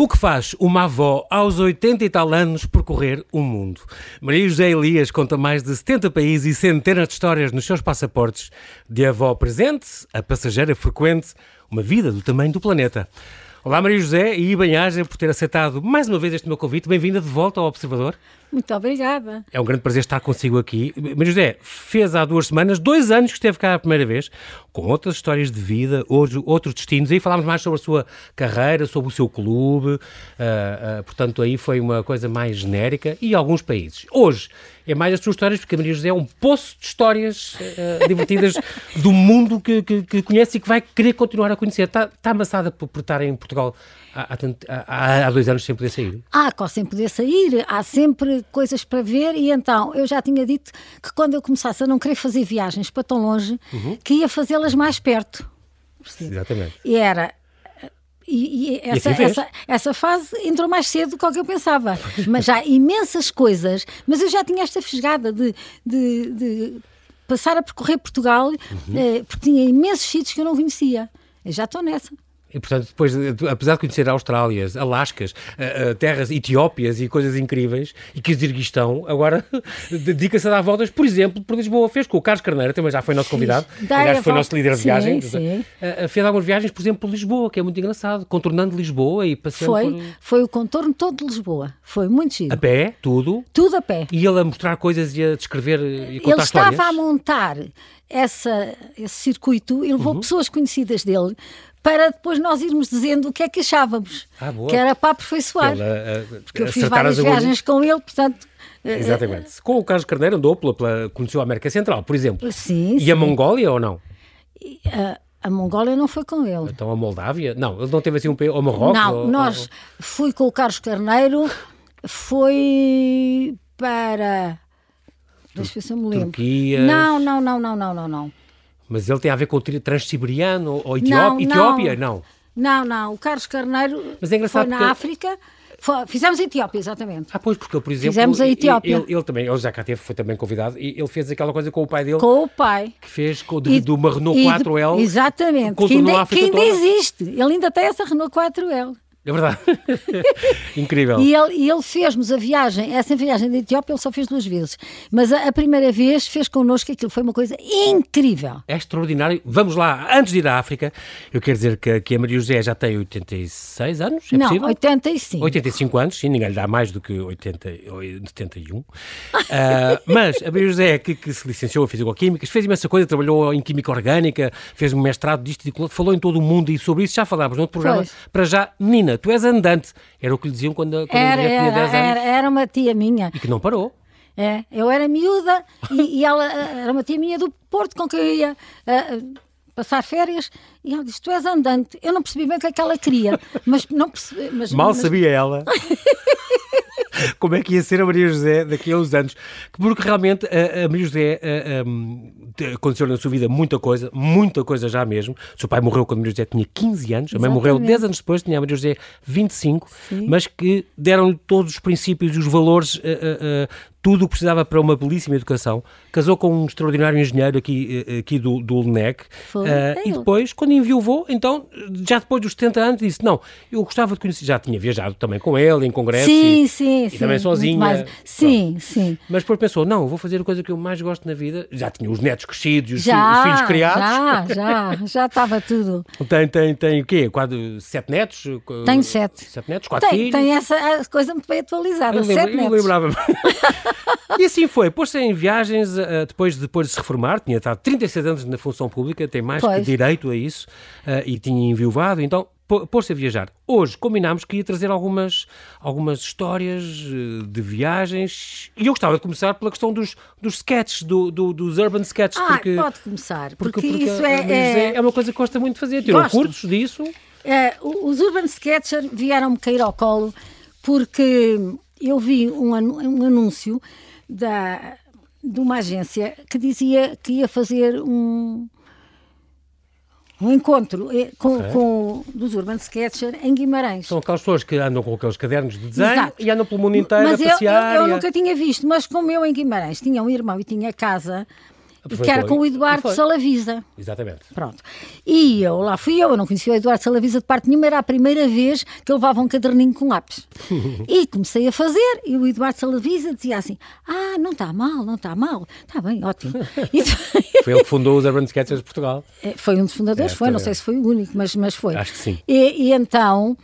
O que faz uma avó aos 80 e tal anos percorrer o mundo? Maria José Elias conta mais de 70 países e centenas de histórias nos seus passaportes. De avó presente a passageira frequente, uma vida do tamanho do planeta. Olá Maria José e bem-aja por ter aceitado mais uma vez este meu convite. Bem-vinda de volta ao Observador. Muito obrigada. É um grande prazer estar consigo aqui. Maria José, fez há duas semanas, dois anos que esteve cá a primeira vez, com outras histórias de vida, hoje, outros destinos. Aí falámos mais sobre a sua carreira, sobre o seu clube. Uh, uh, portanto, aí foi uma coisa mais genérica e alguns países. Hoje é mais as suas histórias, porque a Maria José é um poço de histórias uh, divertidas do mundo que, que, que, conhece e que vai querer continuar a conhecer. Está, está amassada por, por estar em Portugal há, há, há, dois anos sem poder sair? Ah, sem poder sair, há sempre coisas para ver e então eu já tinha dito que quando eu começasse a não querer fazer viagens para tão longe, uhum. que ia fazê-las mais perto. Exatamente. E era e, e, essa, e essa, essa, fase entrou mais cedo do que eu pensava. Mas já imensas coisas. Mas eu já tinha esta fisgada de, de, de passar a percorrer Portugal, uhum. eh, porque tinha imensos sítios que eu não conhecia. Eu já estou nessa. E, portanto, depois, apesar de conhecer Austrálias, Alascas, uh, uh, terras Etiópias e coisas incríveis, e Quizirguistão, agora dedica-se a dar voltas, por exemplo, por Lisboa. Fez com o Carlos Carneiro, também já foi nosso convidado, aliás, foi nosso líder de viagens. Sim. Uh, fez algumas viagens, por exemplo, por Lisboa, que é muito engraçado, contornando Lisboa e passeando Foi, por... foi o contorno todo de Lisboa. Foi muito chido. A pé, tudo? Tudo a pé. E ele a mostrar coisas e a descrever e contar ele histórias? Ele estava a montar essa, esse circuito e levou uhum. pessoas conhecidas dele para depois nós irmos dizendo o que é que achávamos. Ah, que era para aperfeiçoar. Pela, uh, porque eu fiz várias viagens com ele, portanto. Exatamente. Com o Carlos Carneiro andou pela, pela, conheceu a América Central, por exemplo. Sim. E sim. a Mongólia ou não? a Mongólia não foi com ele. Então a Moldávia? Não, ele não teve assim um ou Marrocos? Não, ou, nós ou... fui com o Carlos Carneiro, foi para. Deixa eu ver se eu me lembro. Turquia. Não, não, não, não, não, não, não. Mas ele tem a ver com o Transsiberiano ou Etiópia? Não, Etiópia? Não. Não, não. O Carlos Carneiro Mas é engraçado foi na porque... África. Foi, fizemos a Etiópia, exatamente. Ah, pois, porque ele, por exemplo. Fizemos a Etiópia. Ele, ele, também, ele já cá teve, foi também convidado, e ele fez aquela coisa com o pai dele. Com o pai. Que fez com, de, e, de uma Renault 4L. Exatamente. Que ainda, que ainda existe. Ele ainda tem essa Renault 4L. É verdade. Incrível. E ele, ele fez-nos a viagem, essa viagem da Etiópia ele só fez duas vezes. Mas a, a, primeira vez fez connosco aquilo, foi uma coisa incrível. É extraordinário. Vamos lá, antes de ir à África, eu quero dizer que, que a Maria José já tem 86 anos, é Não, possível? 85. 85 anos, sim, ninguém lhe dá mais do que 80, 71. uh, mas a Maria José, que, que se licenciou em Fisicoquímica, fez imensa coisa, trabalhou em Química Orgânica, fez um mestrado disto, falou em todo o mundo e sobre isso já falámos no outro programa. Pois. Para já, Nina, tu és andante. Era o que lhe diziam quando, quando era, tinha 10 anos. Era, era uma tia minha. E que não parou. É, eu era miúda e, e, ela eh, era uma tia minha do Porto com quem eu ia uh, passar férias e ela disse: Tu és andante. Eu não percebi bem o que é que ela queria, mas não percebi. Mas, Mal mas... sabia ela. como é que ia ser a Maria José daqui a uns anos. Porque realmente a, a Maria José a, a, aconteceu na sua vida muita coisa, muita coisa já mesmo. O seu pai morreu quando a Maria José tinha 15 anos, a mãe morreu 10 anos depois, tinha a Maria José 25, Sim. mas que deram-lhe todos os princípios e os valores tudo o que precisava para uma belíssima educação. Casou com um extraordinário engenheiro aqui, eh, aqui do, do LNEC. Uh, e depois, quando enviou, então, já depois dos 70 anos, disse: Não, eu gostava de conhecer. Já tinha viajado também com ele em congressos. Sim, e, sim, e sim. também sozinha. Sim, sim. Mas depois pensou: Não, vou fazer a coisa que eu mais gosto na vida. Já tinha os netos crescidos os, já, filhos, os filhos criados. Já, já, já estava tudo. Tem, tem, tem o quê? Quatro, sete netos? Tenho sete. Sete netos, quatro tem, filhos. Tem essa coisa muito bem atualizada. Eu sete lembro, netos. Eu lembrava E assim foi, pôs-se em viagens uh, depois, depois de se reformar, tinha estado 36 anos na função pública, tem mais pois. que direito a isso, uh, e tinha enviuvado, então pôs-se a viajar. Hoje combinámos que ia trazer algumas, algumas histórias uh, de viagens, e eu gostava de começar pela questão dos, dos sketches, do, do, dos urban sketches. Ah, porque, pode começar, porque, porque, porque isso é, é... é uma coisa que gosta muito de fazer, tirou cursos disso. É, os urban sketchers vieram-me cair ao colo porque eu vi um, um anúncio da, de uma agência que dizia que ia fazer um, um encontro eh, com, okay. com, dos Urban Sketcher em Guimarães. São aquelas pessoas que andam com aqueles cadernos de desenho Exato. e andam pelo mundo inteiro mas a passear. Eu, eu, eu nunca tinha visto, mas como eu em Guimarães tinha um irmão e tinha casa, que era com o Eduardo Salavisa. Exatamente. Pronto. E eu, lá fui eu, eu não conhecia o Eduardo Salavisa de parte nenhuma, era a primeira vez que eu levava um caderninho com lápis. e comecei a fazer, e o Eduardo Salavisa dizia assim: Ah, não está mal, não está mal, está bem, ótimo. Foi ele que fundou os Urban Sketchers de Portugal. É, foi um dos fundadores, é, foi, não sei se foi o único, mas, mas foi. Acho que sim. E, e então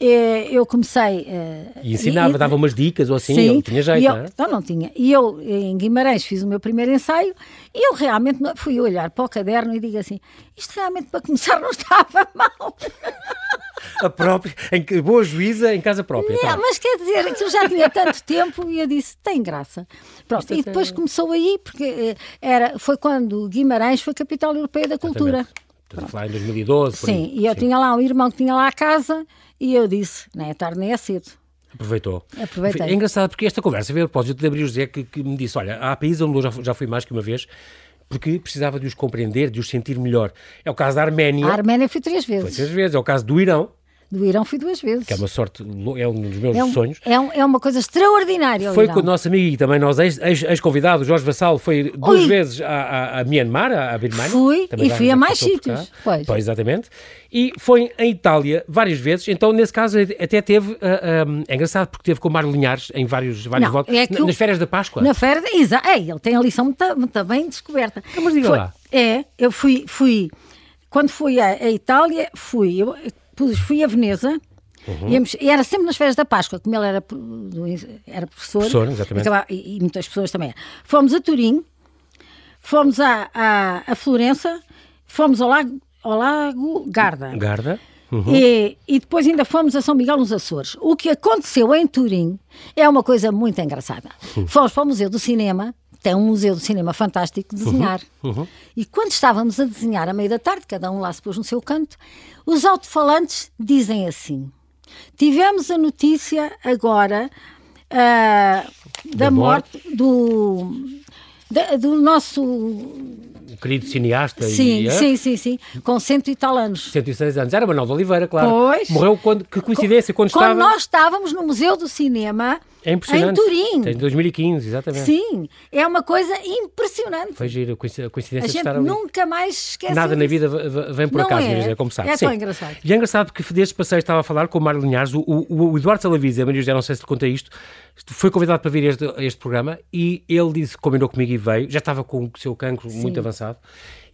eu comecei. Uh, e ensinava, e, dava umas dicas ou assim, sim, ele tinha jeito, eu, não é? Não, não tinha. E eu, em Guimarães, fiz o meu primeiro ensaio e eu realmente fui olhar para o caderno e digo assim: isto realmente para começar não estava mal. A própria, em boa juíza em casa própria. Não, tá. mas quer dizer, que eu já tinha tanto tempo e eu disse: tem graça. Pronto, e depois começou aí, porque eh, era, foi quando Guimarães foi capital europeia da cultura. Estás a falar em 2012, Sim, e eu Sim. tinha lá um irmão que tinha lá a casa e eu disse, nem é tarde nem é cedo. Aproveitou. Aproveitei. É engraçado porque esta conversa veio a propósito de Abril José que, que, me disse, olha, há países onde eu já, já fui mais que uma vez porque precisava de os compreender, de os sentir melhor. É o caso da Arménia. A Arménia foi três vezes. Foi três vezes. É o caso do Irão, do Irão fui duas vezes. Que é uma sorte, é um dos meus é um, sonhos. É, um, é, uma coisa extraordinária. Foi com o nosso amigo e também nosso ex-convidado, Jorge Vassal, foi duas Ui. vezes a, a, a, Myanmar, a Birmania. Fui, e fui a mais sítios. Pois. pois, exatamente. E foi em Itália várias vezes, então nesse caso até teve, uh, um, é engraçado porque teve com o Mário Linhares em vários, vários votos, é nas férias da Páscoa. Na férias, exato, é, ele tem a lição bem descoberta. Então, mas diga foi, lá. É, eu fui, fui quando fui a, a Itália, fui, eu, fui a Veneza, Uhum. Íamos, e era sempre nas férias da Páscoa, como ele era, era professor, professor exatamente. E, e, muitas pessoas também. Fomos a Turim, fomos a, a, a Florença, fomos ao Lago, ao Lago Garda. Garda. Uhum. E, e, depois ainda fomos a São Miguel nos Açores. O que aconteceu em Turim é uma coisa muito engraçada. Uhum. Fomos para o Museu do Cinema, tem um museu do cinema fantástico de desenhar. Uhum. Uhum. E quando estávamos a desenhar à meia da tarde, cada um lá se pôs no seu canto, os alto-falantes dizem assim: Tivemos a notícia agora uh, da, da, morte, morte do, da, do nosso querido cineasta. Sim, e, sim, sim, sim, com cento e tal anos. Cento e seis anos. Era Manuel de Oliveira, claro. Pois. Morreu quando, que coincidência, quando, quando estava... nós estávamos no Museu do Cinema é impressionante. Em Turim. Em 2015, exatamente. Sim, é uma coisa impressionante. Foi giro, a coincidência a de estar ali. nunca mais esquece Nada disso. na vida vem por Não acaso, é. é como sabe. É Sim. tão engraçado. E é engraçado porque desde passeio estava a falar com o Mário Linhares, o, o, o Eduardo Salavisa, Maria José, não sei se lhe conta isto, foi convidado para vir a este, este programa e ele disse, combinou comigo e veio, já estava com o seu cancro Sim. muito avançado,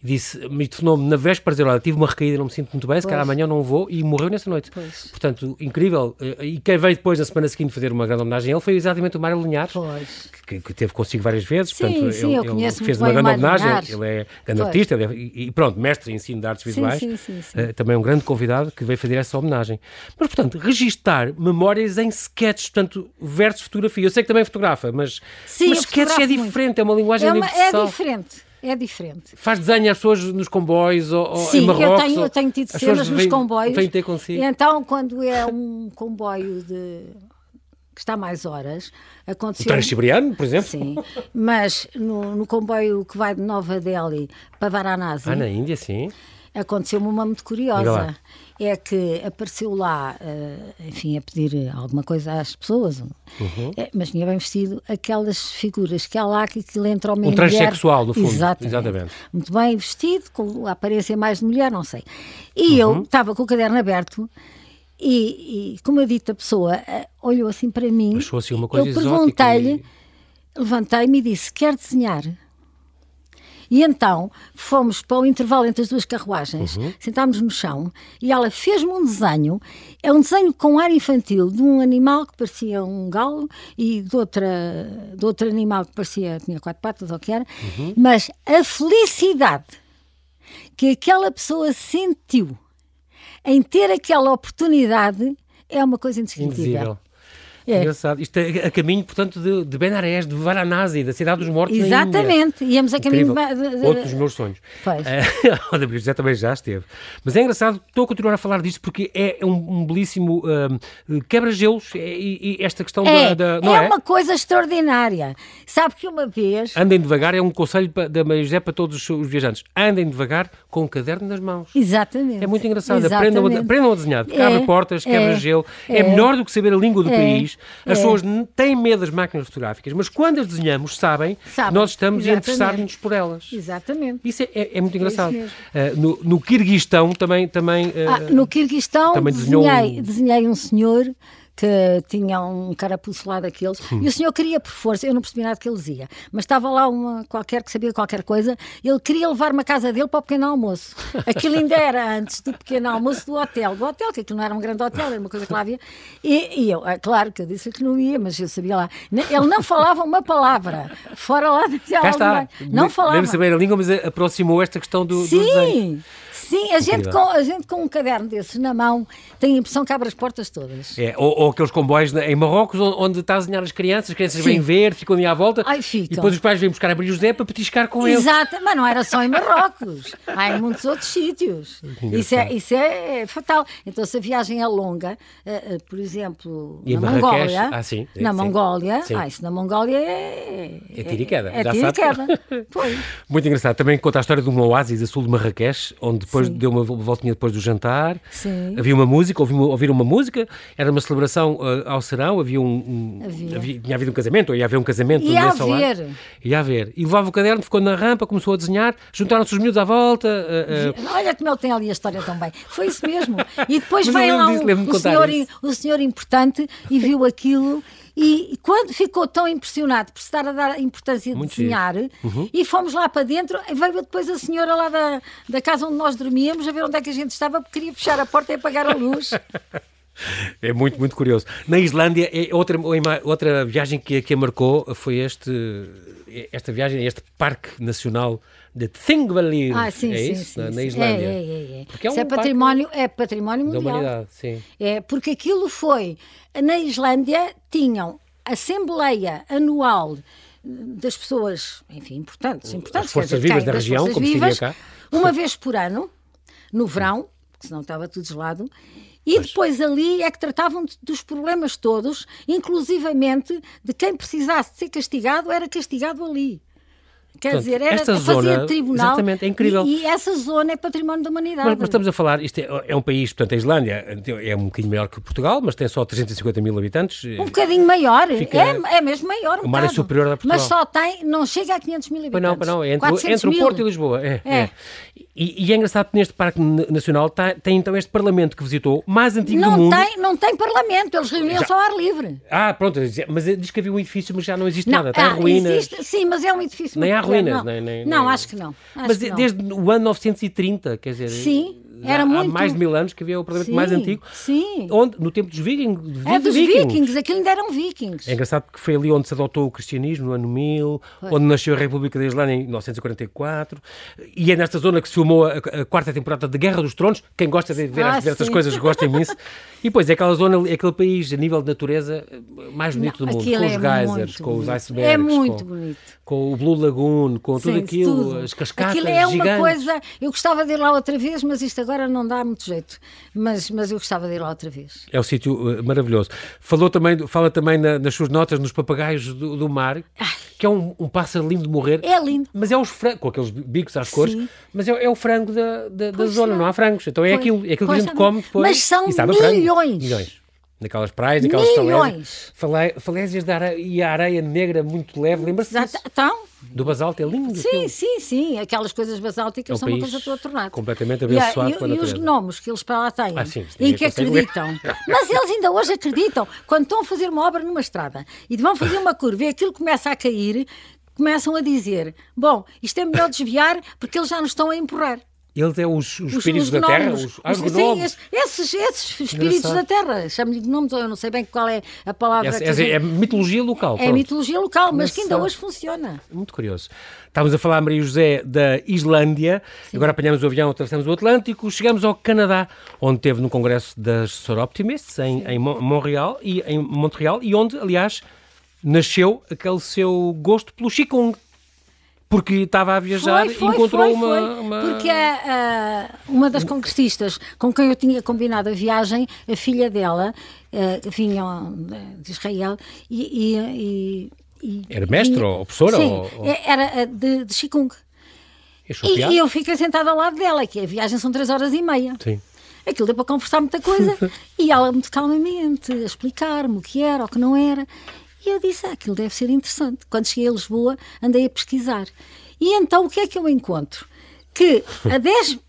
disse, me telefonou-me na véspera para dizer, olha, tive uma recaída, não me sinto muito bem, se calhar amanhã não vou, e morreu nessa noite. Pois. Portanto, incrível. E quem veio depois, na semana seguinte, fazer uma grande homenagem a ele foi exatamente o Mário Linhares, que, que, teve consigo várias vezes. Sim, portanto, sim, ele, ele fez uma grande homenagem. Ele é grande pois. artista é, e, pronto, mestre em ensino de artes visuais. Sim, sim, sim, uh, também um grande convidado que veio fazer essa homenagem. Mas, portanto, registar memórias em sketches, portanto, versus fotografia. Eu sei que também fotografa, mas, mas sketches é diferente, muito. é uma linguagem é uma, universal. É diferente é diferente. Faz desenho às pessoas nos comboios ou, Sim, em Marrocos? eu tenho, eu tenho tido cenas nos vêm, comboios. Vêm ter consigo. E então, quando é um comboio de que está mais horas, aconteceu... O Transiberiano, por exemplo? Sim, mas no, no, comboio que vai de Nova Delhi para Varanasi... Ah, na Índia, sim. Aconteceu-me uma muito curiosa é que apareceu lá, uh, enfim, a pedir alguma coisa às pessoas, uhum. é, mas vinha bem vestido, aquelas figuras que há lá que aquilo entra homem um e mulher. Transexual, no fundo. Exatamente. Exatamente. Muito bem vestido, com a aparência mais de mulher, não sei. E uhum. eu estava com o caderno aberto e, e como eu dito, a pessoa uh, olhou assim para mim. Achou assim uma coisa Eu perguntei-lhe, e... levantei-me e disse: Quer desenhar? E então fomos para o intervalo entre as duas carruagens, uhum. sentámos no chão e ela fez-me um desenho. É um desenho com ar infantil de um animal que parecia um galo e de, outra, de outro animal que parecia, tinha quatro patas ou que era, uhum. mas a felicidade que aquela pessoa sentiu em ter aquela oportunidade é uma coisa indescritível. Indizível. É. Engraçado. Isto é a caminho, portanto, de, de Benarés, de Varanasi, da Cidade dos Mortos Exatamente. Íamos a caminho de, de... Outro dos meus sonhos. Pois. o da José também já esteve. Mas é engraçado, estou a continuar a falar disto porque é um, um belíssimo um, quebra-gelos e, e, esta questão é, da... da é, é, uma coisa extraordinária. Sabe que uma vez... Andem devagar, é um conselho da Maria José para todos os viajantes. Andem devagar com o caderno nas mãos. Exatamente. É muito engraçado. Aprendam, aprendam a desenhar. É, Quebra portas, quebra gelo. É, é, melhor do que saber a língua do país As É. pessoas têm medo das máquinas fotográficas, mas quando as desenhamos, sabem, Sabem, nós estamos a interessar-nos por elas. Exatamente. Isso é, é- é muito engraçado. mesmo. Ah, no, no Quirguistão também. também ah, Ah, no Quirguistão também desenhei, desenhei um senhor que tinha um carapuço lá daqueles Hum. e o senhor queria por força, eu não percebi nada que ele dizia, mas estava lá uma qualquer que sabia qualquer coisa, ele queria levar-me à casa dele para o pequeno almoço. Aquilo ainda era antes do pequeno almoço do hotel, do hotel, que aquilo não era um grande hotel, era uma coisa que lá havia. E, e eu, é claro que eu disse que não ia, mas eu sabia lá. Ele não falava uma palavra, fora lá da Cá está. Não falava. Deve saber a língua, mas aproximou esta questão do, do desenho. Sim, a gente, com, a gente com um caderno desses na mão tem a impressão que abre as portas todas. É, ou, ou aqueles comboios em Marrocos onde, está a desenhar as crianças, as crianças Sim. vêm ver, ficam ali à volta Ai, e ficam. depois os pais vêm buscar a Maria José para petiscar com eles. Exato, mas não era só em Marrocos, há em muitos outros sítios. Isso é, isso é fatal. Então, se a viagem é longa, eh, eh, por exemplo, E na Marrakech? Mongólia, Ah, sim, na sim. Mongólia, Sim. ah, isso na Mongólia é. É tiro e queda, É, já tiro e queda. Pois. Muito engraçado. Também conta a história de um oásis a sul de Marrakech, onde depois Sim. deu uma voltinha depois do jantar. Sim. Havia uma música, ouvi uma, ouvir uma música, era uma celebração ah, ao serão, havia um. um- Havia. tinha havido um casamento, ou ia haver um casamento Ia nesse solar. haver. Ia haver. E levava o caderno, ficou na rampa, começou a desenhar, juntaram-se os miúdos à volta. ah, ah, Olha como ele tem ali a história também. Foi isso mesmo. E depois veio lá disso, um, lembro-me de o, contar senhor, o senhor importante e viu aquilo. E e quando ficou tão impressionado por estar a dar a importância de Muito desenhar, e fomos lá para dentro, veio depois a senhora lá da, da casa onde nós dormíamos a ver onde é que a gente estava, porque queria fechar a porta e apagar a luz. É muito, muito curioso. Na Islândia, é outra, outra viagem que, que a marcou foi este, esta viagem, este Parque Nacional de Thingvellir. Ah, sim, é sim, isso? sim, na, na. Islândia. É, é, é, é. Porque é Isso é um parque património, é património Da mundial. humanidade, sim. É, porque aquilo foi, na Islândia tinham assembleia anual das pessoas, enfim, importantes, importantes. As forças dizer, vivas da região, como se diria vivas, cá. Uma vez por ano, no verão, porque senão estava tudo gelado, e depois ali é que tratavam de- dos problemas todos, inclusivamente de quem precisasse de ser castigado, era castigado ali. Quer Portanto, dizer, era, esta zona- tribunal. exatamente, é incrível. E, e essa zona é património da humanidade. Mas, mas estamos a falar, isto é, é um país, portanto, a Islândia é um bocadinho maior que Portugal, mas tem só 350 mil habitantes. Um bocadinho maior, Fica- é, é mesmo maior. Um Uma área bocado. superior a Portugal. Mas só tem, não chega a 500 mil habitantes. não, não, é entre, 400 entre o. Porto e Lisboa. É, É. é. E, e é engraçado que neste Parque Nacional tá- tem então este Parlamento que visitou, mais antigo do Não mundo. tem, não tem parlamento, eles reuniam-se ao ar livre. Ah, pronto, mas diz que havia um edifício, mas já não existe Não, nada, está ah, em ruínas. existe- sim, mas é um edifício Nem há ruínas, não. nem- nem- não, nem- acho que não. Acho Mas que não. desde o ano 930, quer dizer, Sim, era há muito- mais de mil anos que havia o Parlamento Sim, mais antigo, sim. onde, no tempo dos vikings, É dos vikings. vikings, aquilo ainda eram vikings. É engraçado porque foi ali onde se adotou o cristianismo, no ano 1000, onde nasceu a República da Islândia em 1944, e é nesta zona que se filmou a, a quarta temporada de Guerra dos Tronos. Quem gosta de ver, Ah, essas coisas gosta imenso. E depois é aquela zona, é aquele país, a nível de natureza, mais bonito Não, do mundo, aquilo com os é geysers, com os bonito. icebergs, É muito com, bonito. com o Blue Lagoon, com tudo Sim, aquilo, tudo. as cascatas Aquilo é uma gigantes. coisa. Eu gostava de ir lá outra vez, mas isto agora não dá muito jeito. Mas, mas eu gostava de ir lá outra vez. É um sítio eh, maravilhoso. Falou também, fala também na- nas suas notas nos papagaios do, do mar, que é um, um pássaro lindo de morrer. É lindo. Mas é os frangos, com aqueles bicos às cores, Sim. mas é, é o frango da, da, da zona, é. não há frangos. Então é Pois. aquilo, é aquilo que a gente come depois. Mas são milhões. Milhões. Naquelas praias, naquelas falésias. Falé- Falésias de areia, e a areia negra muito leve. Lembra-se disso? Então, Do basalto, é lindo. sim, aquilo. sim, sim. Aquelas coisas basálticas É um são uma coisa toda tornada. completamente E abençoado e, pela e os gnomos que eles para lá têm, Ah, sim, em que acreditam. Mas eles ainda hoje acreditam. Quando estão a fazer uma obra numa estrada e vão fazer uma curva e aquilo começa a cair, começam a dizer: Bom, isto é melhor desviar porque eles já nos estão a empurrar. Eles é os, os Os- espíritos os da terra, os, ah, os Sim, esses, esses, espíritos Engraçado. da terra. Chamo-lhe gnomos, ou eu não sei bem qual é a palavra. Essa- que essa é mitologia local. é pronto. mitologia local, mas que ainda hoje funciona. Muito curioso. Estávamos a falar, Maria José, da Islândia, agora apanhamos o avião, atravessamos o Atlântico, chegamos ao Canadá, onde teve no Congresso das Solar Optimists, em, em Mon- Montreal, e, em Montreal, e onde, aliás, nasceu aquele seu gosto pelo Qigong. Porque estava a viajar Foi, e encontrou foi, uma, uma- Porque a- a- uma das congressistas com quem eu tinha combinado a viagem, a filha dela, eh, vinha de Israel e. e- e- e- Era mestre vinha- ou professora Sim, ou- ou- era eh, de, de. É chateado? E, e eu fiquei sentada ao lado dela, que a viagem são três horas e meia. Sim. Aquilo deu para conversar muita coisa e ela muito calmamente a explicar-me o que era, o que não era. E eu disse, ah, aquilo deve ser interessante. Quando cheguei a Lisboa, andei a pesquisar. E então o que é que eu encontro? Que a 10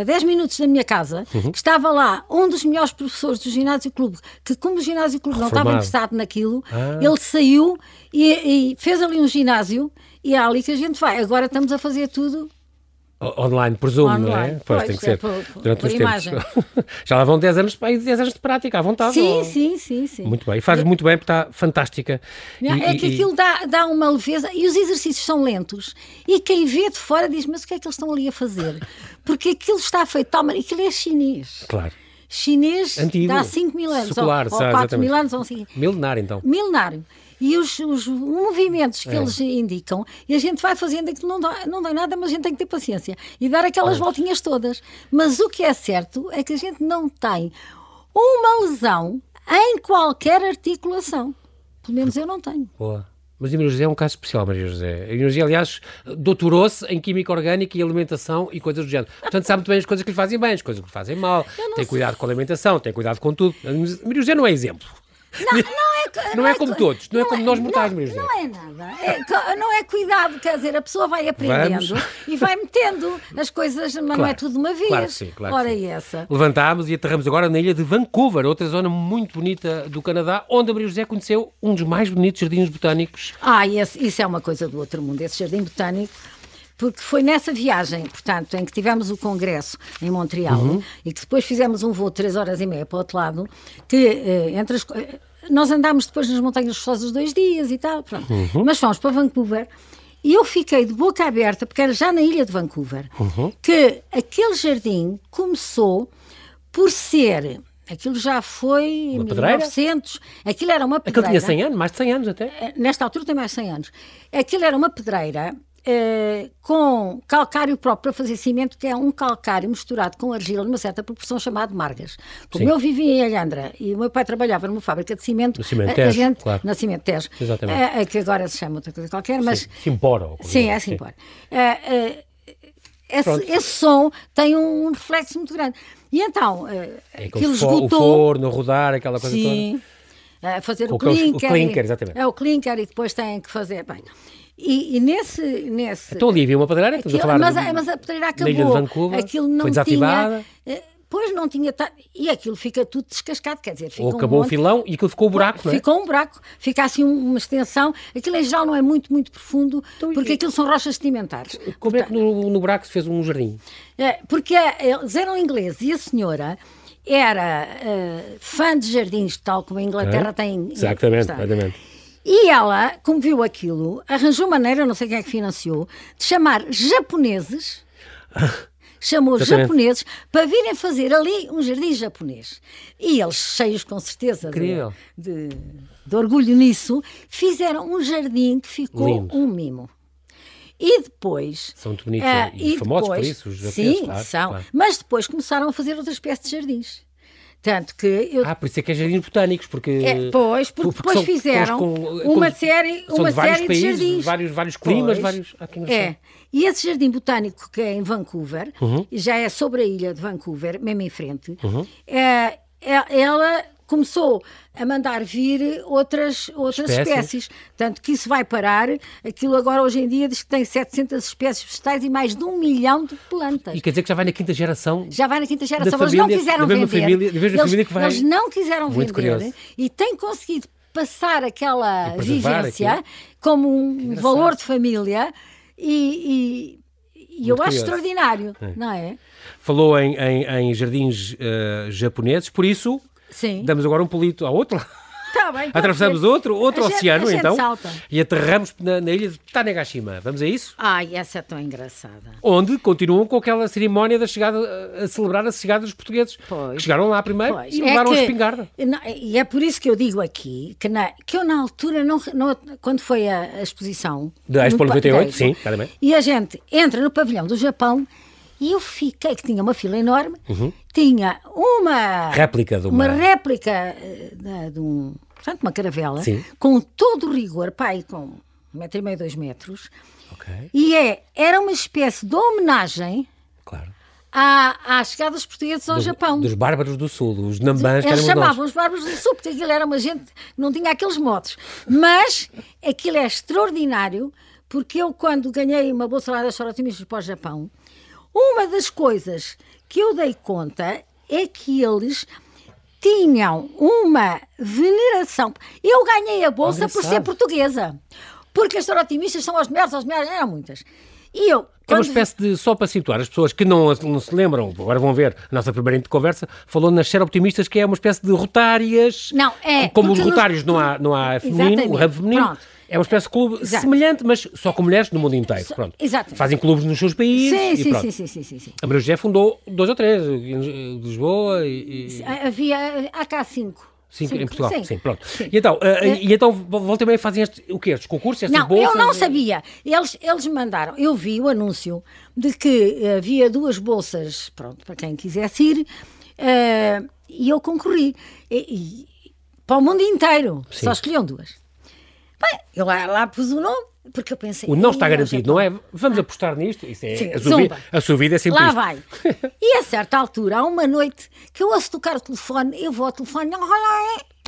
a 10 minutos da minha casa, uhum. que estava lá um dos melhores professores do Ginásio Clube, que como o Ginásio Clube não estava interessado naquilo, ah. ele saiu e, e, fez ali um ginásio e é ali que a gente vai. Agora estamos a fazer tudo Online, presumo, Online. não é? Pois, tem que é, ser. Por, durante por os imagem. tempos. Já lá vão 10 anos, 10 anos de prática, à vontade. Sim, ou... sim, sim, sim. Muito bem. E faz muito bem porque está fantástica. E, é que aquilo dá, dá uma leveza e os exercícios são lentos. E quem vê de fora diz: Mas o que é que eles estão ali a fazer? Porque aquilo está feito, toma, aquilo é chinês. Claro. Chinês Antigo, dá 5 mil anos. Secular, ou, ou 4 mil anos. Ou assim. Milenário, então. Milenário e os, os movimentos que é. eles indicam, e a gente vai fazendo aquilo, não dá, não dá nada, mas a gente tem que ter paciência e dar aquelas é. voltinhas todas. Mas o que é certo é que a gente não tem uma lesão em qualquer articulação. Pelo menos eu não tenho. Boa. Mas a Maria José é um caso especial, Maria José. A Maria José, aliás, doutorou-se em Química Orgânica e Alimentação e coisas do género. Portanto, sabe muito bem as coisas que lhe fazem bem, as coisas que lhe fazem mal. Tem sei. cuidado com a alimentação, tem cuidado com tudo. A Maria José não é exemplo. Não, não é, não, é, é como todos, não, é como nós mortais mesmo. Não é nada. É, não é cuidado, quer dizer, a pessoa vai aprendendo Vamos. e vai metendo as coisas, mas claro, não é tudo uma vez. Claro sim, claro Ora, sim. essa. Levantámos e aterramos agora na ilha de Vancouver, outra zona muito bonita do Canadá, onde a Maria José conheceu um dos mais bonitos jardins botânicos. Ah, esse, isso é uma coisa do outro mundo, esse jardim botânico porque foi nessa viagem, portanto, em que tivemos o congresso em Montreal uhum. e que depois fizemos um voo de 3 horas e meia para o outro lado, que eh, entre as, nós andámos depois nas Montanhas Rososas dois dias e tal, uhum. mas fomos para Vancouver e eu fiquei de boca aberta, porque era já na ilha de Vancouver, uhum. que aquele jardim começou por ser Aquilo já foi em 1900. Aquilo era uma pedreira. Aquilo tinha 100 anos, mais de 100 anos até. Eh, nesta altura tem mais de 100 anos. Aquilo era uma pedreira eh, com calcário próprio para fazer cimento, que é um calcário misturado com argila numa certa proporção chamado margas. Como Sim. eu vivia em Alhandra e o meu pai trabalhava numa fábrica de cimento, cimento Tejo, a gente, claro. na Cimento Tejo, Exatamente. Eh, que agora se chama outra coisa qualquer, mas... Sim, Simpora. Sim, é Simpora. Esse, esse, som tem um reflexo muito grande. E então, é aquilo esgotou... O forno, rodar, aquela coisa sim, toda. fazer o clinker. O clinker, exatamente. É o clinker e depois tem que fazer... Bem, e, e, nesse, nesse. Então ali havia uma pedreira, aquilo, a mas, de, mas a pedreira acabou. Na ilha de Vancouver, aquilo não foi desativada. Tinha, eh, Pois não tinha. E aquilo fica tudo descascado, quer dizer. Ou acabou um o filão e aquilo ficou um buraco, não é? Ficou um buraco, fica assim uma extensão. Aquilo em geral não é muito, muito profundo, então, porque e... aquilo são rochas sedimentares. Como é que no, no buraco se fez um jardim? É, porque eles eram ingleses e a senhora era uh, fã de jardins, tal como a Inglaterra é? tem. Exatamente, exatamente. E ela, como viu aquilo, arranjou maneira, não sei quem é que financiou, de chamar japoneses, chamou Exatamente. japoneses para virem fazer ali um jardim japonês. E eles, cheios com certeza de, de, de, orgulho nisso, fizeram um jardim que ficou Lindo. um mimo. E depois. São muito bonitos uh, e, e famosos depois, por isso, os japoneses. Sim, claro, são. Claro. Mas depois começaram a fazer outra espécie de jardins. Tanto que eu... Ah, por isso é que é jardins botânicos, porque... É, pois, porque, porque depois são, fizeram com, uma série, uma de série países, de jardins. Vários, vários climas, pois, vários... Ah, é, e esse jardim botânico que é em Vancouver, uhum. já é sobre a ilha de Vancouver, mesmo em frente, uhum. é, é, ela começou a mandar vir outras, outras espécies. espécies. Tanto que isso vai parar. Aquilo agora, hoje em dia, diz que tem 700 espécies vegetais e mais de um milhão de plantas. E quer dizer que já vai na quinta geração? Já vai na quinta geração. Eles não quiseram vender. Família, da eles, família que vai... eles não quiseram Muito vender. Curioso. E têm conseguido passar aquela vivência aquilo. como um valor de família e, e, e eu acho extraordinário, é. não é? Falou em, em, em jardins uh, japoneses, por isso Sim. Damos agora um pulito ao outro. Tá bem, Atravessamos outro, outro a oceano, gente, então. Salta. E aterramos na, na, ilha de Tanegashima. Vamos a isso? Ai, essa é tão engraçada. Onde continuam com aquela cerimónia da chegada, a celebrar a chegada dos portugueses. Pois. Que chegaram lá primeiro pois. e levaram é que, a espingarda. E é por isso que eu digo aqui que, na, que eu, na altura, não, não quando foi a, a exposição. Da Expo 98, sim, claramente. E a gente entra no pavilhão do Japão e eu fiquei, que tinha uma fila enorme, uhum. tinha uma réplica de uma, uma réplica de, de um, portanto, uma caravela, Sim. com todo o rigor, pai, com um metro e meio, dois metros. Okay. E é, era uma espécie de homenagem claro. à, à chegada dos portugueses ao Dos- Japão. Dos bárbaros do sul, os nambãs, que Eles éramos nós. chamavam os bárbaros do sul, porque aquilo era uma gente que não tinha aqueles modos. Mas aquilo é extraordinário, porque eu, quando ganhei uma bolsa lá das Sorotimistas para o Japão, uma das coisas que eu dei conta é que eles tinham uma veneração. Eu ganhei a bolsa por ser Engraçado. portuguesa. Porque as Sorotimistas são as melhores, as melhores, eram muitas. E eu, É uma espécie de, só para situar as pessoas que não, não se lembram, agora vão ver a nossa primeira conversa, falou nas optimistas que é uma espécie de rotárias. Não, é, Como os porque nos- rotários não há, não há feminino, Exatamente, o ramo feminino. pronto. É uma espécie de clube Exato. semelhante, mas só com mulheres no mundo inteiro. Pronto. exatamente. Fazem clubes nos seus países Sim, e sim, pronto. sim, sim, sim, sim, sim. A Maria José fundou dois ou três, em Lisboa e... Havia, há cá cinco. Cinco, em Portugal, sim. sim, pronto. E então, ah, e então volta também fazem este, o quê? Estes concursos, estas Não, bolsas? eu não sabia. Eles, eles mandaram, eu vi o anúncio de que havia duas bolsas, pronto, para quem quisesse ir, eh, e eu concorri. E, e- para o mundo inteiro, Sim. só escolhiam duas. Bem, eu lá, lá pus o nome, porque eu pensei. O não está "Ih, garantido, Japão." não é? Vamos apostar nisto? Isso é, Sim, a, sua vida, a sua vida é sempre Lá isto. vai. E a certa altura, há uma noite que eu ouço tocar o telefone, eu vou ao telefone,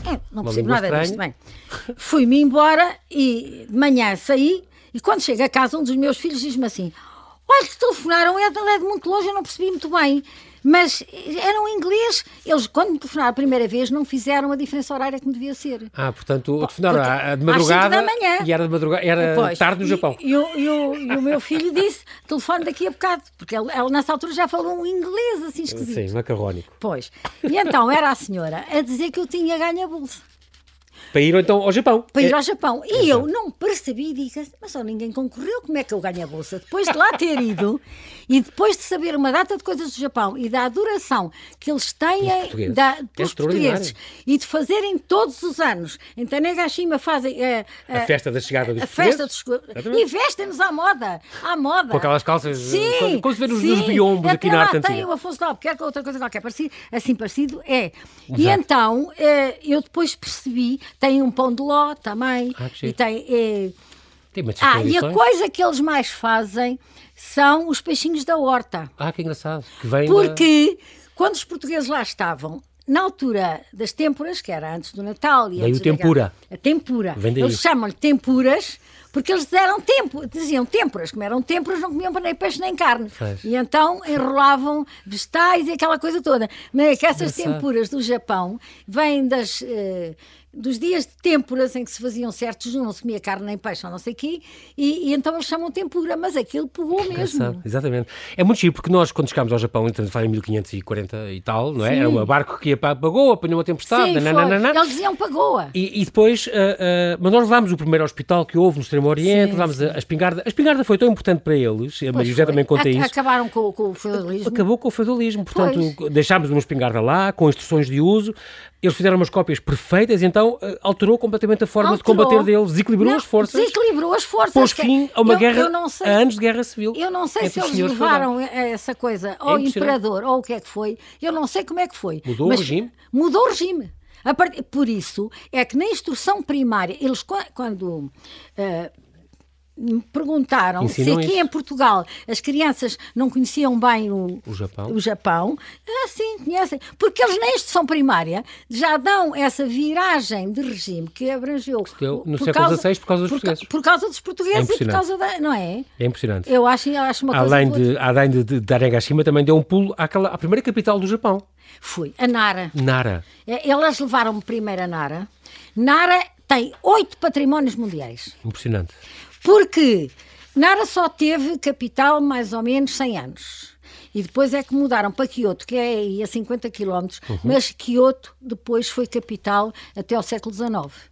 é, não percebo nada disto. estranha. Bem, fui-me embora e de manhã saí e quando chego a casa, um dos meus filhos diz-me assim: Olha, que telefonaram, é de, é de muito longe, eu não percebi muito bem. Mas eram inglês. Eles, quando me telefonaram a primeira vez, não fizeram a diferença horária que me devia ser. Ah, portanto, telefonaram à- de às madrugada da manhã. e era, de madrugada, era Pois, tarde no e- Japão. E, o- e o, e o meu filho disse: telefone daqui a bocado, porque ele, ele nessa altura já falou um inglês assim esquisito. Sim, macarrónico. Pois. E então era a senhora a dizer que eu tinha ganho a bolsa Para ir então ao Japão. para ir É- ao Japão. E eu não percebi e digo, mas só ninguém concorreu, como é que eu ganho a bolsa? Depois de lá ter ido e depois de saber uma data de coisas do Japão e da adoração que eles têm portugueses. da, É pelos extraordinário. portugueses e de fazerem todos os anos. Em Tanegashima fazem eh, A eh, festa da chegada dos a festa dos e vestem-nos à moda, à moda. Com aquelas calças, Sim, como- se vê nos- sim. nos biombos aqui na arte tem o Afonso de Albuquerque, outra coisa qualquer parecido, assim parecido é. E então eh, eu depois percebi, tem um pão de ló também, Ah, e tem... eh, Tem ah, e a coisa que eles mais fazem são os peixinhos da horta. Ah, que engraçado. Que vem da- Porque quando os portugueses lá estavam, na altura das têmporas, que era antes do Natal... E Daí o da- tempura. A tempura. Eles chamam-lhe tempuras porque eles eram tempo, diziam têmporas. Como eram têmporas, não comiam nem peixe nem carne. E então enrolavam vegetais e aquela coisa toda. Mas é que essas tempuras do Japão vêm das... eh, dos dias de têmporas em que se faziam certos, não se comia carne nem peixe ou não sei o quê, e, e então eles chamam tempura, mas aquilo pegou mesmo. Exatamente. É muito giro, porque nós, quando chegámos ao Japão, então, foi em 1540 e tal, não é? Sim. Era um barco que ia para a Pagoa, apanhou uma tempestade, Sim, nananana. Eles diziam pagoa. E, e depois, ah, ah, mas nós levámos o primeiro hospital que houve no Extremo Oriente, Sim, levámos a, a espingarda. A espingarda foi tão importante para eles, a Maria Pois José também conta Ac- isso. Acabaram com, com o feudalismo. Acabou com o feudalismo, portanto, deixámos uma espingarda lá, com instruções de uso, eles fizeram umas cópias perfeitas, então ah, alterou completamente a forma de Alterou. combater deles, desequilibrou Não, as forças, Desequilibrou as forças. pôs fim a uma eu, guerra, Eu sei, a anos de guerra civil. eu não sei se eles levaram essa coisa ao impressionante. imperador ou o que é que foi. Eu não sei como é que foi. Mudou o regime? Mudou o regime. Por isso é que na instrução primária, eles qua- quando. ah, me perguntaram Ensinam se aqui isso. em Portugal as crianças não conheciam bem o, O Japão. o Japão. Ah, sim, conhecem. Porque eles na instrução primária já dão essa viragem de regime que abrangeu. deu no século XVI por causa dos por portugueses. Por causa dos portugueses É e por causa da. Não é? É impressionante. Eu acho, eu acho uma coisa. Além boa. de, além de, de, de Arengashima, também deu um pulo àquela, à primeira capital do Japão, Fui, a Nara. Nara. É, Elas levaram-me primeiro a Nara. Nara tem oito patrimónios mundiais. Impressionante. Porque Nara só teve capital mais ou menos 100 anos. E depois é que mudaram para Kyoto, que é aí a 50 quilómetros, mas Kyoto depois foi capital até ao século XIX.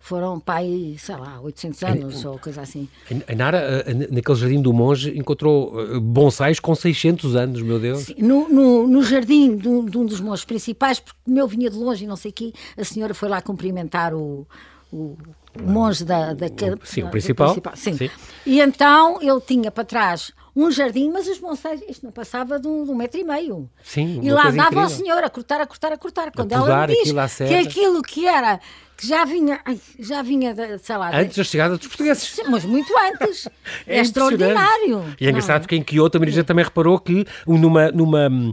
Foram para aí, sei lá, 800 anos ou coisa assim. A Nara, a- a- naquele jardim do monge, encontrou eh, bonsais com 600 anos, meu Deus. No, no, no jardim de um, de um dos monges principais, porque o meu vinha de longe e não sei o quê, a senhora foi lá cumprimentar o, o monge da, da, ca- sim, o da- do principal. Sim. Sim. E então ele tinha para trás um jardim, mas os bonsais, isto não passava de um, de um metro e meio. Sim, E lá andava o senhor a cortar, a cortar, a cortar. Quando podar ela me diz aquilo que aquilo que era, que já vinha, ai, já vinha, da, sei lá, Antes da chegada dos portugueses. Sim, mas muito antes. É É, extraordinário. E é engraçado porque em Kyoto a Marisa também reparou que um, numa, numa hum,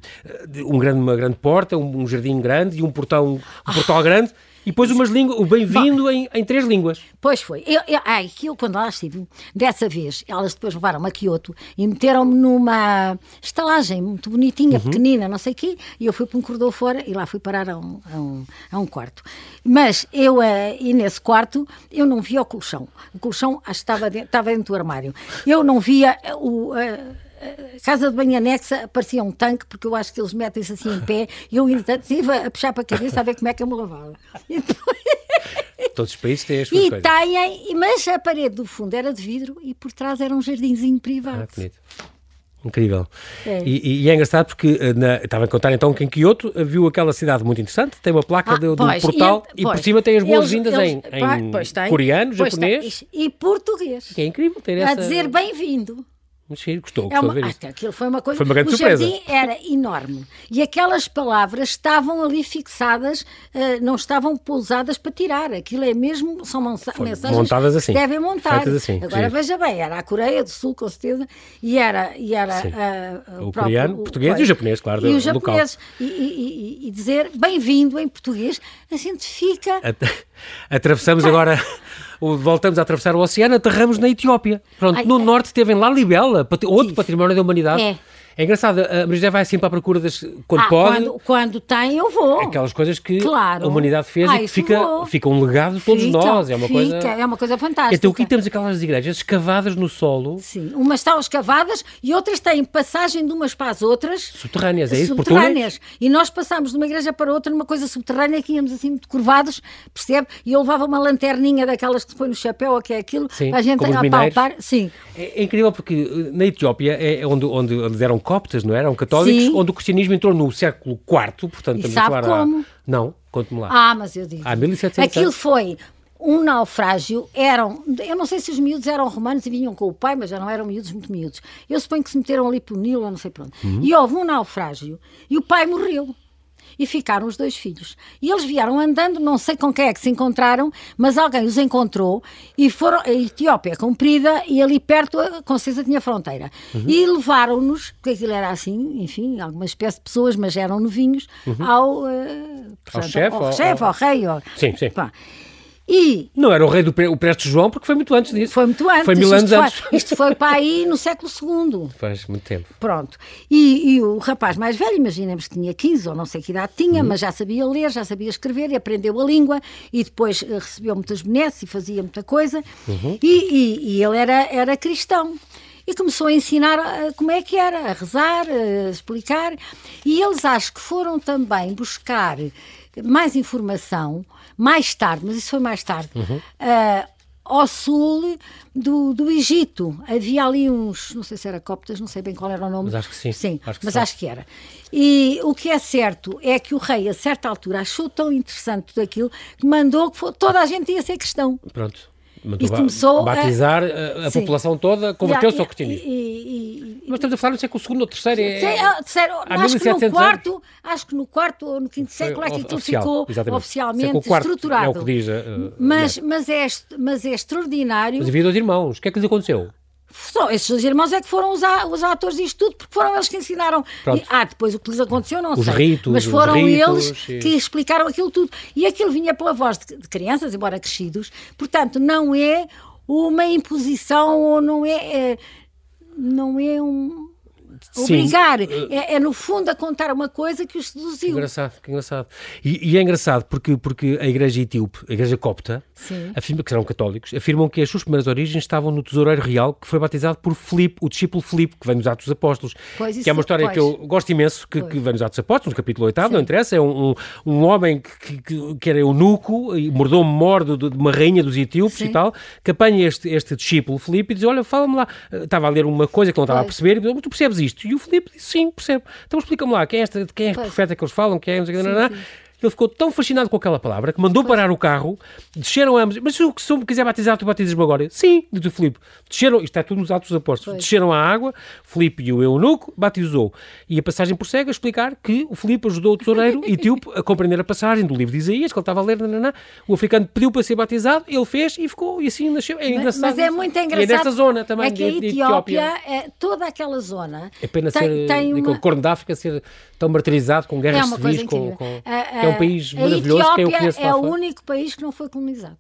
um grande, uma grande porta, um, um jardim grande e um portão, um portal grande e depois umas línguas, o bem-vindo em, em três línguas. Pois foi. Eu, eu, aquilo, quando lá estive, dessa vez, elas depois levaram-me a Kyoto e meteram-me numa estalagem muito bonitinha, Uhum. pequenina, não sei o quê, e eu fui para um corredor fora e lá fui parar a um, a um, a um quarto. Mas eu, eh, e nesse quarto, eu não via o colchão. O colchão estava dentro, estava dentro do armário. Eu não via o. eh, a casa de banho anexa parecia um tanque, porque eu acho que eles metem-se assim em pé, e eu, entretanto, estive a puxar para a cabeça a ver como é que eu me lavava. E depois- Todos os países têm as suas e coisas. têm, mas a parede do fundo era de vidro e por trás era um jardinzinho privado. Ah, bonito. Incrível. É. E, e- é engraçado porque eh, na- estava a contar então que em Kyoto eh, viu aquela cidade muito interessante, tem uma placa Ah, do, do pois, portal e, e, por pois, cima tem as boas-vindas eles- em, em pois coreano, pois tem, japonês. e português. Que é incrível ter A essa. dizer bem-vindo. Sim, gostou, É gostou uma, ver aquilo foi uma coisa. Foi uma grande o surpresa. jardim era enorme e aquelas palavras estavam ali fixadas, eh, não estavam pousadas para tirar. Aquilo é mesmo, são mensagens montadas assim, devem montar. assim, Agora veja bem, era a Coreia do Sul, com certeza, e era, e era Sim. ah, O próprio- coreano, o português e o japonês, claro, E local. japoneses. E, e- dizer bem-vindo em português, a gente fica. At- Atravessamos agora, o- voltamos a atravessar o oceano, aterramos na Etiópia. Pronto, Ai, no ai. norte teve em La Libela, outro património da humanidade. É. É engraçado, a Maria vai sempre à procura das. Quando Ah, pode, quando, quando tem, eu vou. aquelas coisas que Claro. a humanidade fez Ah, e que fica, vou. fica um legado de todos Fica, nós. É uma fica, coisa. É uma coisa fantástica. Então aqui temos aquelas igrejas escavadas no solo, Sim, umas estão escavadas e outras têm passagem de umas para as outras. subterrâneas, é isso? Subterrâneas. E nós passámos de uma igreja para outra numa coisa subterrânea que íamos assim muito curvados, percebe? E eu levava uma lanterninha daquelas que se põe no chapéu, ou que é aquilo, Sim, a gente mineiros. apalpar. Sim, É, é incrível porque eh, na Etiópia é é onde, onde, onde eram coptas, não é? eram católicos, Sim. onde o cristianismo entrou no século IV, portanto E sabe falar. há- como? Não, conte-me lá. Ah, mas eu digo. Há 1700 Aquilo anos. foi um naufrágio. Eram, eu não sei se os miúdos eram romanos e vinham com o pai, mas já não eram miúdos muito miúdos. Eu suponho que se meteram ali pelo Nilo, ou não sei pronto. Uhum. E houve um naufrágio e o pai morreu. E ficaram os dois filhos. E eles vieram andando, não sei com quem é que se encontraram, mas alguém os encontrou e foram. A Etiópia comprida e ali perto, a- com certeza, tinha fronteira. Uhum. E levaram-nos, porque aquilo era assim, enfim, alguma espécie de pessoas, mas eram novinhos, ao. eh, portanto, chefe, ao, ao- chefe, ao- ao rei. ao- Sim, sim. Pá. E Não era o rei do o Prestes João, porque foi muito antes disso. foi muito antes. Foi mil isto anos foi, antes. Isto foi para aí no século II. Faz muito tempo. Pronto. E, e o rapaz mais velho, imaginemos que tinha 15 ou não sei que idade tinha, Uhum. mas já sabia ler, já sabia escrever e aprendeu a língua e depois eh, recebeu muitas benesses e fazia muita coisa. Uhum. E, e- e ele era, era cristão. E começou a ensinar eh, como é que era, a rezar, a explicar. E eles acho que foram também buscar mais informação, mais tarde, mas isso foi mais tarde, Uhum. eh, ao sul do, do Egito. Havia ali uns, não sei se era coptas, não sei bem qual era o nome. Mas acho que sim. Sim, Acho que mas acho que era. E o que é certo é que o rei, a certa altura, achou tão interessante tudo aquilo que mandou que toda a gente ia ser cristão. Pronto. Mandou ba- começou a- batizar a, a Sim. população toda, converteu-se ao cristianismo. Mas estamos a falar no século II ou terceiro. É, Sei, ah, disseram, há acho que 1700 no quarto, acho que no quarto ou no quinto século é que aquilo ficou exatamente. oficialmente estruturado. É o que diz. eh, eh, mas, mas, é, mas é extraordinário. Mas havia dois irmãos. O que é que lhes aconteceu? Só esses dois irmãos é que foram os, a- os atores disto tudo, porque foram eles que ensinaram. E- ah, depois o que lhes aconteceu, não Os sei. ritos, mas foram ritos, eles sim. que explicaram aquilo tudo. E aquilo vinha pela voz de, de crianças, embora crescidos. Portanto, não é uma imposição ou não é. é- não é um. Obrigar. É, é, no fundo, a contar uma coisa que os seduziu. Engraçado, que engraçado. E, e é engraçado porque, porque a igreja etíope, a igreja copta, Sim. afirma que serão católicos, afirmam que as suas primeiras origens estavam no tesoureiro real que foi batizado por Filipe, o discípulo Filipe, que vem nos Atos dos Apóstolos. Pois, que é uma história pois. que eu gosto imenso, que, que vem nos Atos dos Apóstolos, no capítulo 8, não interessa, é um, um, um homem que, que, que era eunuco e mordomo mor de, de uma rainha dos etíopes Sim. e tal, que apanha este, este discípulo Filipe e diz, olha, fala-me lá, Eh, estava a ler uma coisa que não estava a Pois. perceber, e diz, "Mas tu percebes isto? E o Filipe disse, sim, percebo. Então explica-me lá, quem é este, quem é profeta que eles falam, quem é, não sei o quê, Sim, nananã. Ele ficou tão fascinado com aquela palavra que mandou parar o carro, desceram ambos. Mas se eu me quiser batizar, tu batizas-me agora? Sim, disse o Filipe. Desceram, isto é tudo nos Atos dos Apóstolos. Desceram à água, Filipe e o eunuco batizou. E a passagem por cega explicar que o Filipe ajudou o tesoureiro etíope a compreender a passagem do livro de Isaías, que ele estava a ler. Nanana. O africano pediu para ser batizado, ele fez e ficou, e assim nasceu. É engraçado. Mas é muito engraçado. E é nesta zona também. É que a Etiópia, é, toda aquela zona. É pena tem, ser, tem uma... o Corno da África ser tão martirizado com guerras é civis, com, com... é um país maravilhoso a que eu conheço. É o único país que não foi colonizado.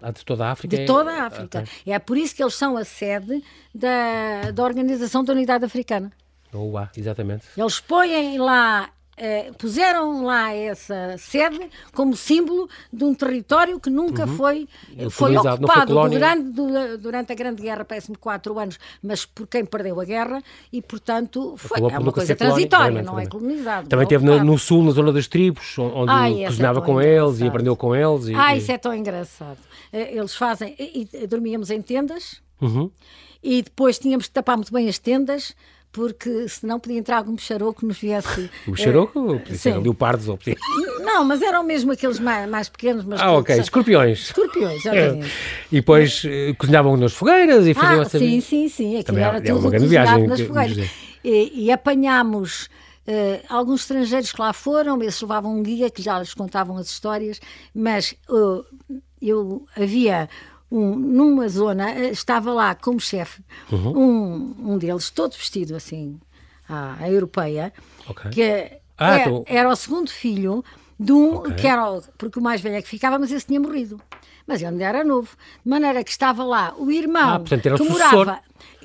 Ah, de toda a África? De toda a África. Ah. É por isso que eles são a sede da, da Organização da Unidade Africana. Ah, exatamente. Eles põem lá Uh, puseram lá essa sede como símbolo de um território que nunca uhum. foi, foi ocupado durante, durante a Grande Guerra, parece-me quatro anos, mas por quem perdeu a guerra e, portanto, foi, é uma coisa transitória, não é colonizado. Também teve no, no, sul, na zona das tribos, onde Ai, cozinhava é com engraçado. eles e aprendeu com eles. E, ah, isso é tão engraçado. Eles fazem, e, e, dormíamos em tendas uhum. e depois tínhamos que tapar muito bem as tendas porque senão podia entrar algum bicharoco que nos viesse. O bicharoco? É, podia ser leopardos ou podia... Não, mas eram mesmo aqueles mais, mais pequenos. Mas ah, ok, escorpiões. Escorpiões, exatamente. É. E depois eh, cozinhavam nas fogueiras e faziam ah, essa... sim, sim, sim, aquilo Também era é, tudo uma grande viagem nas fogueiras. E, e apanhámos... Uh, alguns estrangeiros que lá foram, eles levavam um guia que já lhes contavam as histórias, mas uh, eu havia um, numa zona, eh, estava lá como chefe uhum. um, um deles, todo vestido assim, à, à europeia, okay. que ah, era, tô... era, o segundo filho de um, okay. que era, porque o mais velho é que ficava, mas esse tinha morrido. Mas ele ainda era novo. De maneira que estava lá o irmão ah, portanto, que morava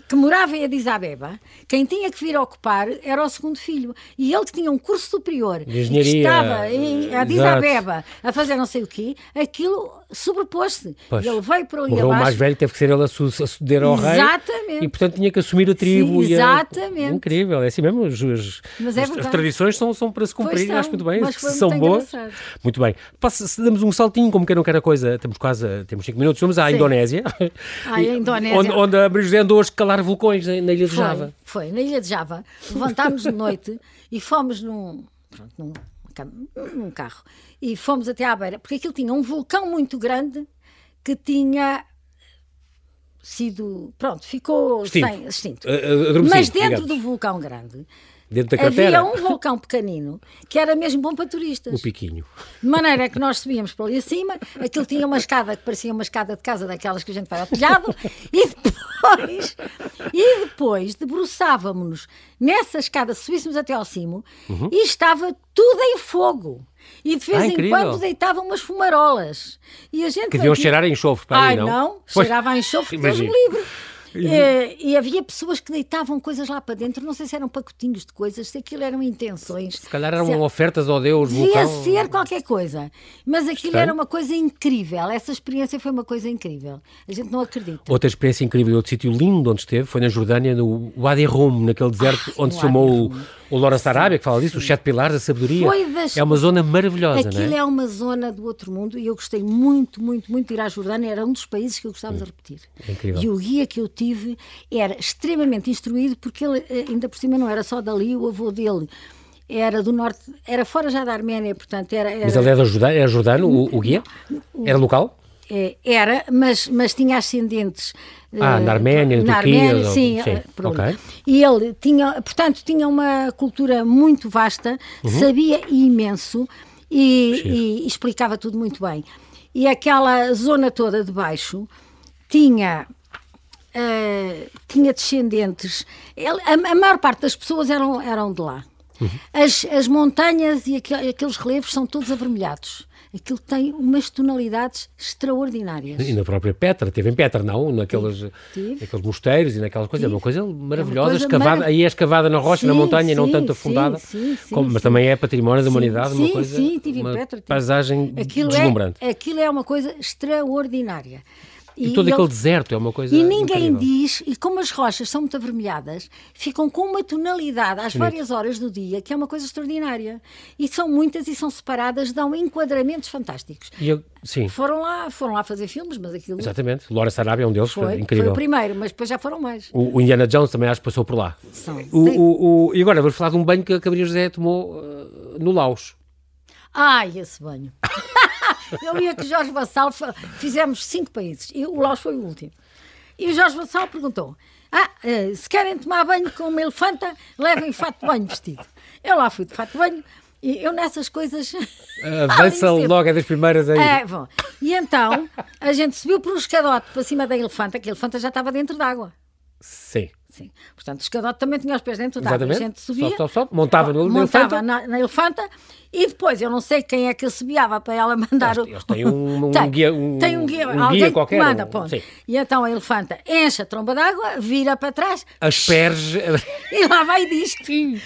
que morava em Addis Abeba, quem tinha que vir ocupar era o segundo filho. E ele que tinha um curso superior, que estava em Addis Abeba a fazer não sei o quê, aquilo sobrepôs-se. Ele veio para ali Morreu abaixo. o mais velho teve que ser ele a, suceder ao rei. Exatamente. E, portanto, tinha que assumir a tribo. Sim, exatamente. A... Incrível, é assim mesmo. As, as, é as, tradições são, são para se cumprir, acho muito bem. Se são muito boas. Engraçado. Muito bem. Passa, se damos um saltinho, como quem não quer a coisa, temos quase, temos 5 minutos, vamos à Sim. Indonésia. Ah, a Indonésia. Onde, onde a Maria andou a escalar vulcões na Ilha de foi, Java. Foi, na Ilha de Java. Levantámos de noite e fomos num, pronto, num, num carro e fomos até à beira, porque aquilo tinha um vulcão muito grande que tinha sido. Pronto, ficou extinto. sem extinto. Mas dentro digamos. do vulcão grande Dentro da cratera? Havia um vulcão pequenino que era mesmo bom para turistas. O Piquinho. De maneira que nós subíamos para ali acima, aquilo tinha uma escada que parecia uma escada de casa daquelas que a gente vai ao telhado, e depois, e depois debruçávamos-nos nessa escada, subíssemos até ao cimo, uhum. e estava tudo em fogo. E de vez ah, em quando deitavam umas fumarolas. E a gente que deviam cheirar a enxofre para Ai, não? não, cheirava a enxofre, Deus me livre. E, e, havia pessoas que deitavam coisas lá para dentro, não sei se eram pacotinhos de coisas, se aquilo eram intenções. Se calhar eram se, ofertas ao Deus Devia vulcão. ser qualquer coisa. Mas aquilo Estranho. era uma coisa incrível. Essa experiência foi uma coisa incrível. A gente não acredita. Outra experiência incrível, outro sítio lindo onde esteve, foi na Jordânia, no Wadi Rum, naquele deserto ah, onde se chamou o Lawrence Arábia, que fala disso, os sete pilares da sabedoria. Das... É uma zona maravilhosa, Aquilo não é? é uma zona do outro mundo e eu gostei muito, muito, muito de ir à Jordânia. Era um dos países que eu gostava de repetir. É incrível. E o guia que eu tive era extremamente instruído, porque ele, eh, ainda por cima, não era só dali, o avô dele era do norte, era fora já da Arménia, portanto era... era... Mas ele era, judano, era jordano, o, o guia? Era local? É, era, mas, mas tinha ascendentes ah, na Arménia, na Turquia, Arménia, sim, sim. Eh, okay. E ele tinha, portanto, tinha uma cultura muito vasta, uhum. sabia imenso e, e, explicava tudo muito bem. E aquela zona toda de baixo tinha uh, tinha descendentes. Ele, a, a, maior parte das pessoas eram, eram de lá. Uhum. As, as montanhas e aqueles relevos são todos avermelhados. Aquilo tem umas tonalidades extraordinárias. E na própria Petra, teve em Petra, não? Naqueles, naqueles mosteiros e naquelas coisas. É uma coisa maravilhosa, é uma coisa escavada, aí é escavada na rocha, sim, na montanha, sim, e não tanto afundada. Sim, como, mas também é património da humanidade, uma coisa. Sim, tive uma em Petra. Paisagem aquilo é- deslumbrante. É, aquilo é uma coisa extraordinária. E, e todo aquele deserto é uma coisa. E ninguém incrível. diz, e como as rochas são muito avermelhadas, ficam com uma tonalidade às várias horas do dia, que é uma coisa extraordinária. E são muitas e são separadas, dão enquadramentos fantásticos. Eu, sim. Foram lá, foram lá fazer filmes, mas aquilo. Exatamente. Laura Sarabia é um deles, foi, incrível. Foi o primeiro, mas depois já foram mais. O, o Indiana Jones também acho que passou por lá. São. O, o, e agora vamos falar de um banho que a Cabrera José tomou uh, no Laos. Ai, esse banho. eu com o Jorge Vassal, fizemos cinco países e o Laos foi o último. E o Jorge Vassal perguntou: Ah, eh, se querem tomar banho com uma elefanta, levem fato de banho vestido. Eu lá fui de fato de banho e eu nessas coisas. Avança sempre. logo, é das primeiras aí. É, bom. E então a gente subiu por um escadote para cima da elefanta, que a elefanta já estava dentro d'água. Sim. Sim. Portanto, o escadote também tinha os pés dentro d'água. A Exatamente. gente subia. Só, só, só. Montava no, montava elefante. na, na elefanta e depois eu não sei quem é que assobiava para ela mandar Eles- o. eles têm um- um Tem, guia- um- tem um guia, um alguém guia que qualquer, manda, um- ponto. sim. E então a elefanta enche a tromba d'água, vira para trás Asperge. e lá vai disto.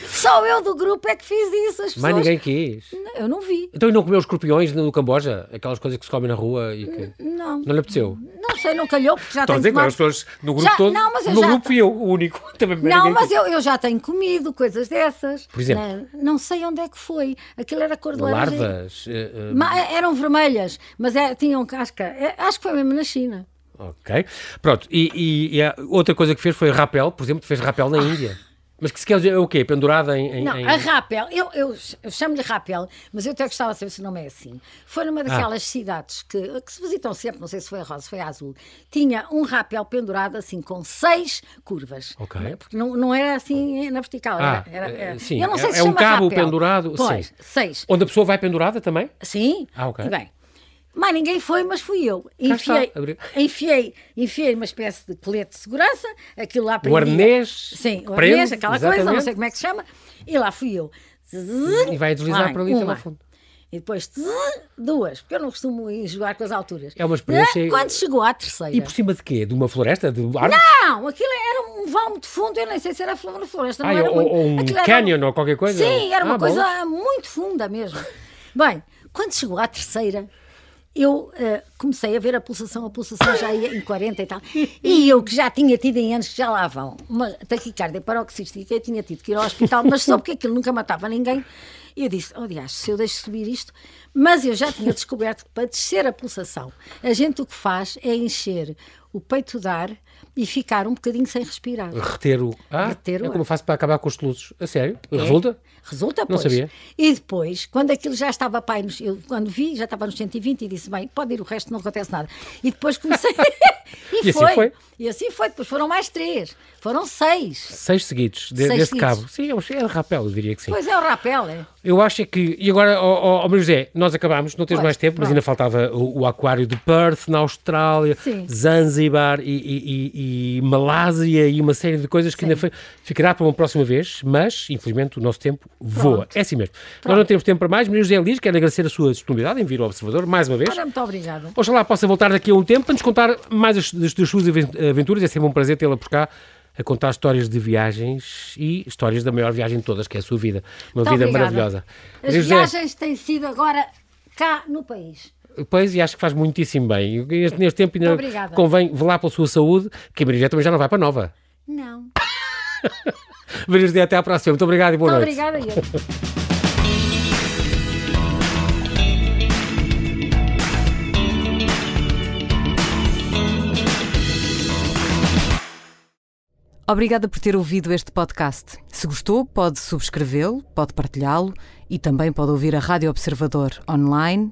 Só eu do grupo é que fiz isso. As pessoas- ninguém quis. Eu não vi. Então e não comeu os escorpiões no Camboja? Aquelas coisas que se comem na rua e que... Não. Não lhe apeteceu? Não sei, não calhou, porque já Estou a tenho dizer que as pessoas no grupo Já- todo. não, mas eu no já- grupo fui eu, o único. Também Não, mas eu, eu já tenho comido coisas dessas. Por exemplo? Né? Não sei onde é que foi. Aquilo era cor de laranja. Larvas. eh, Ma- eram vermelhas, mas é- tinham casca. É, acho que foi mesmo na China. Ok. Pronto. E, e- e a outra coisa que fez foi rapel, por exemplo, fez rapel na Índia. Mas que se quer dizer é o quê? Pendurada em. em- Não, em- a Rapel, eu, eu, eu chamo-lhe Rapel, mas eu até gostava de saber se o nome é assim. Foi numa daquelas cidades que, que se visitam sempre, não sei se foi a rosa, se foi a azul, tinha um rapel pendurado assim com seis curvas. Ok. Porque não, não era assim na vertical. Ah, era, era- era- eh, sim, Eu não sei é- se é um cabo rapel. pendurado, Pois, sim. seis. Onde a pessoa vai pendurada também? Sim. Ah, ok. E bem. Mas ninguém foi, mas fui eu. Enfiei, enfiei, enfiei uma espécie de colete de segurança, aquilo lá O prendia- arnês. Sim, o prende, arnês, aquela coisa, não exatamente, sei como é que se chama. E lá fui eu. E vai deslizar para ali até uma. fundo. E depois tzz, duas, porque eu não costumo ir jogar com as alturas. É uma experiência- Quando chegou à terceira. E por cima de quê? De uma floresta? De árvores? Não, aquilo era um vale muito fundo, eu nem sei se era flor- floresta, não Ah, era ou- ou um canyon ou qualquer coisa? Sim, era uma Ah, bom. coisa muito funda mesmo. Bem, quando chegou à terceira, eu eh, comecei a ver a pulsação, a pulsação já ia em 40 e tal. E eu que já tinha tido em anos que já lá vão uma taquicardia paroxística, eu tinha tido que ir ao hospital, mas soube que aquilo nunca matava ninguém. E eu disse, oh diacho, se eu deixo subir isto... Mas eu já tinha descoberto que para descer a pulsação, a gente o que faz é encher o peito de ar e ficar um bocadinho sem respirar. Reter o. Ah, Reter o é ar. como eu faço para acabar com os soluços. A sério? Resulta? Resulta, Não pois. sabia. E depois, quando aquilo já estava pai, nos, eu quando vi, já estava nos 120 e disse, bem, pode ir o resto, não acontece nada. E depois comecei. e, E assim foi? E assim foi. Depois foram mais três. Foram seis. Seis seguidos de, Seis deste seguidos. cabo. Sim, é um- é rapel, eu diria que sim. Pois é, o rapel, é. Eu acho é que. E agora, ó ó, José, nós acabámos, não tens Pois, mais tempo, mas pronto. ainda faltava o, o aquário de Perth, na Austrália, Sim. Zanzibar e, e- e- e Malásia e uma série de coisas que ainda foi, ficará para uma próxima vez, mas infelizmente o nosso tempo voa. Pronto. É assim mesmo. Nós não temos tempo para mais. Maria José Liz, quero agradecer a sua disponibilidade em vir ao Observador mais uma vez. Ora, muito obrigada. Oxalá possa voltar daqui a um tempo para nos contar mais as, das, das suas aven- aventuras. É sempre um prazer tê-la por cá a contar histórias de viagens e histórias da maior viagem de todas, que é a sua vida. Uma Muito vida obrigada. maravilhosa. As José, viagens têm sido agora cá no país. Pois, e acho que faz muitíssimo bem. E Neste, neste tempo ainda obrigada. convém velar pela sua saúde, que a Maria também já não vai para nova. Não. Maria José, até à próxima. Muito obrigado e boa Muito noite. obrigada eu. Obrigada por ter ouvido este podcast. Se gostou, pode subscrevê-lo, pode partilhá-lo e também pode ouvir a Rádio Observador online